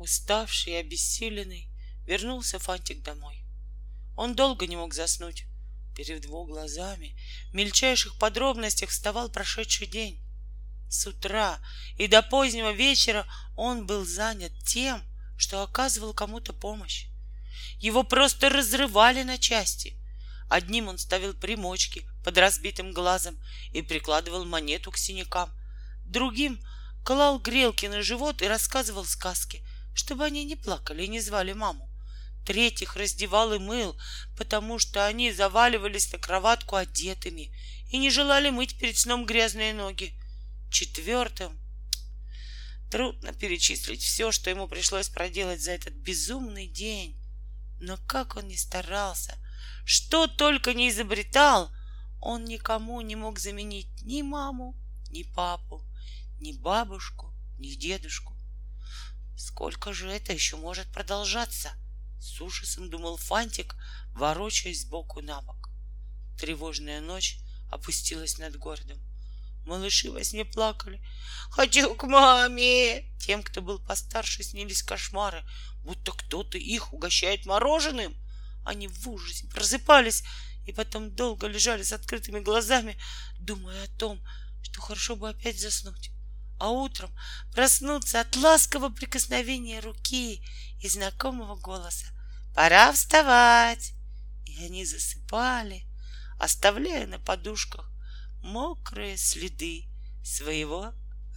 Уставший и обессиленный, вернулся Фантик домой. Он долго не мог заснуть. Перед его глазами в мельчайших подробностях вставал прошедший день. С утра и до позднего вечера он был занят тем, что оказывал кому-то помощь. Его просто разрывали на части. Одним он ставил примочки под разбитым глазом и прикладывал монету к синякам. Другим клал грелки на живот и рассказывал сказки, чтобы они не плакали и не звали маму. Третьих раздевал и мыл, потому что они заваливались на кроватку одетыми и не желали мыть перед сном грязные ноги. Четвертым трудно перечислить все, что ему пришлось проделать за этот безумный день. Но как он ни старался, что только не изобретал, он никому не мог заменить ни маму, ни папу, ни бабушку, ни дедушку. Сколько же это еще может продолжаться? С ужасом думал Фантик, ворочаясь сбоку на бок. Тревожная ночь опустилась над городом. Малыши во сне плакали. «Хочу к маме!» Тем, кто был постарше, снились кошмары, будто кто-то их угощает мороженым. Они в ужасе просыпались и потом долго лежали с открытыми глазами, думая о том, что хорошо бы опять заснуть, а утром проснуться от ласкового прикосновения руки и знакомого голоса «Пора вставать!» И они засыпали, оставляя на подушках мокрые следы своего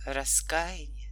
раскаяния.